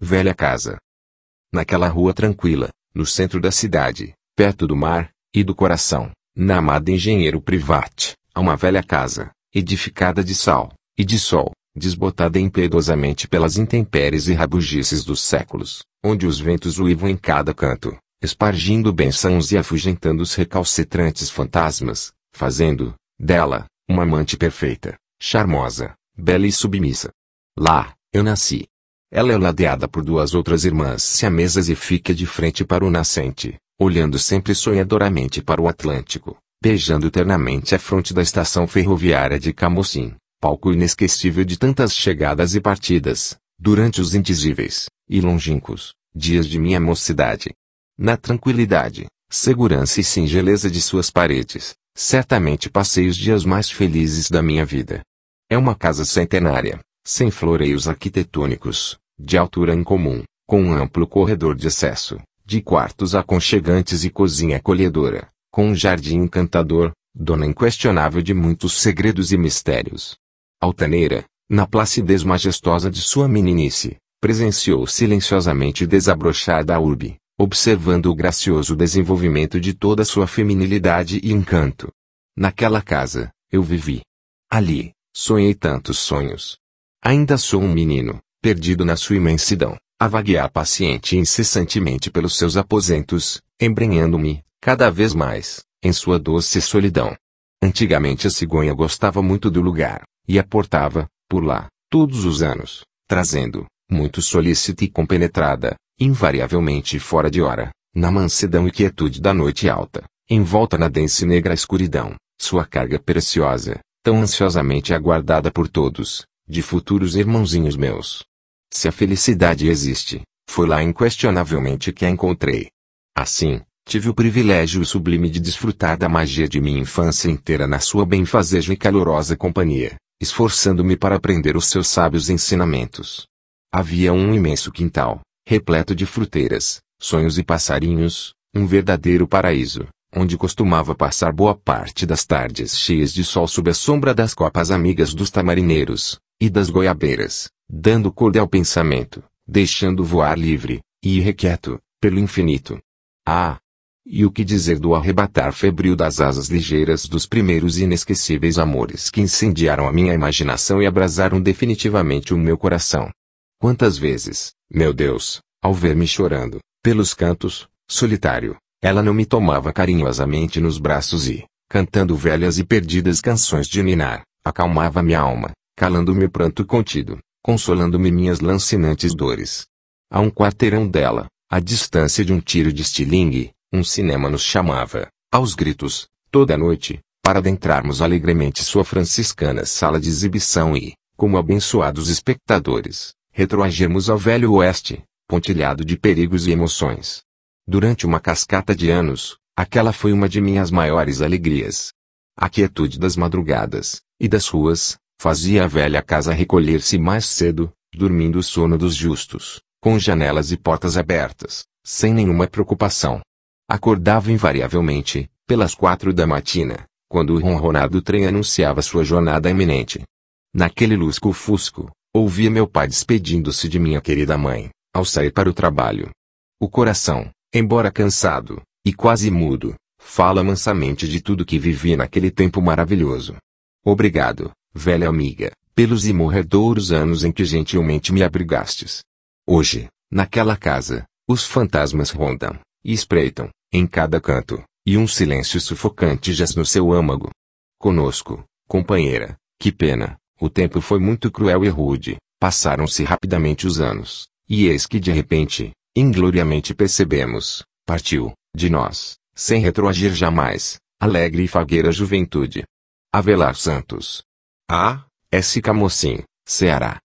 velha casa. Naquela rua tranquila, no centro da cidade, perto do mar, e do coração, na amada engenheiro private, há uma velha casa, edificada de sal, e de sol, desbotada impiedosamente pelas intempéries e rabugices dos séculos, onde os ventos uivam em cada canto, espargindo bênçãos e afugentando os recalcitrantes fantasmas, fazendo, dela, uma amante perfeita, charmosa, bela e submissa. Lá, eu nasci. Ela é ladeada por duas outras irmãs siamesas e fica de frente para o nascente, olhando sempre sonhadoramente para o Atlântico, beijando eternamente a fronte da estação ferroviária de Camocim, palco inesquecível de tantas chegadas e partidas, durante os indizíveis, e longínquos, dias de minha mocidade. Na tranquilidade, segurança e singeleza de suas paredes, certamente passei os dias mais felizes da minha vida. É uma casa centenária, sem floreios arquitetônicos, de altura incomum, com um amplo corredor de acesso, de quartos aconchegantes e cozinha acolhedora, com um jardim encantador, dona inquestionável de muitos segredos e mistérios. Altaneira, na placidez majestosa de sua meninice, presenciou silenciosamente desabrochar a urbe, observando o gracioso desenvolvimento de toda sua feminilidade e encanto. Naquela casa, eu vivi. Ali, sonhei tantos sonhos. Ainda sou um menino, perdido na sua imensidão, a vaguear paciente e incessantemente pelos seus aposentos, embrenhando-me, cada vez mais, em sua doce solidão. Antigamente a cigonha gostava muito do lugar, e aportava, por lá, todos os anos, trazendo, muito solícita e compenetrada, invariavelmente fora de hora, na mansidão e quietude da noite alta, envolta na densa e negra escuridão, sua carga preciosa, tão ansiosamente aguardada por todos, de futuros irmãozinhos meus. Se a felicidade existe, foi lá inquestionavelmente que a encontrei. Assim, tive o privilégio sublime de desfrutar da magia de minha infância inteira na sua benfazeja e calorosa companhia, esforçando-me para aprender os seus sábios ensinamentos. Havia um imenso quintal, repleto de fruteiras, sonhos e passarinhos, um verdadeiro paraíso, onde costumava passar boa parte das tardes cheias de sol sob a sombra das copas amigas dos tamarineiros, e das goiabeiras, dando corda ao pensamento, deixando voar livre, e irrequieto, pelo infinito. Ah! E o que dizer do arrebatar febril das asas ligeiras dos primeiros inesquecíveis amores que incendiaram a minha imaginação e abrasaram definitivamente o meu coração. Quantas vezes, meu Deus, ao ver-me chorando, pelos cantos, solitário, ela não me tomava carinhosamente nos braços e, cantando velhas e perdidas canções de ninar, acalmava minha alma, calando meu pranto contido, consolando-me minhas lancinantes dores. A um quarteirão dela, à distância de um tiro de estilingue, um cinema nos chamava, aos gritos, toda noite, para adentrarmos alegremente sua franciscana sala de exibição e, como abençoados espectadores, retroagirmos ao velho oeste, pontilhado de perigos e emoções. Durante uma cascata de anos, aquela foi uma de minhas maiores alegrias. A quietude das madrugadas, e das ruas, fazia a velha casa recolher-se mais cedo, dormindo o sono dos justos, com janelas e portas abertas, sem nenhuma preocupação. Acordava invariavelmente, pelas quatro da matina, quando o ronronado trem anunciava sua jornada iminente. Naquele lusco-fusco, Ouvia meu pai despedindo-se de minha querida mãe, ao sair para o trabalho. O coração, embora cansado, e quase mudo, fala mansamente de tudo que vivi naquele tempo maravilhoso. Obrigado, velha amiga, pelos imorredouros anos em que gentilmente me abrigastes. Hoje, naquela casa, os fantasmas rondam, e espreitam, em cada canto, e um silêncio sufocante jaz no seu âmago. Conosco, companheira, que pena, o tempo foi muito cruel e rude, passaram-se rapidamente os anos, e eis que de repente, ingloriamente percebemos, partiu, de nós, sem retroagir jamais, alegre e fagueira juventude. Avelar Santos. A. S. Camocim, Ceará.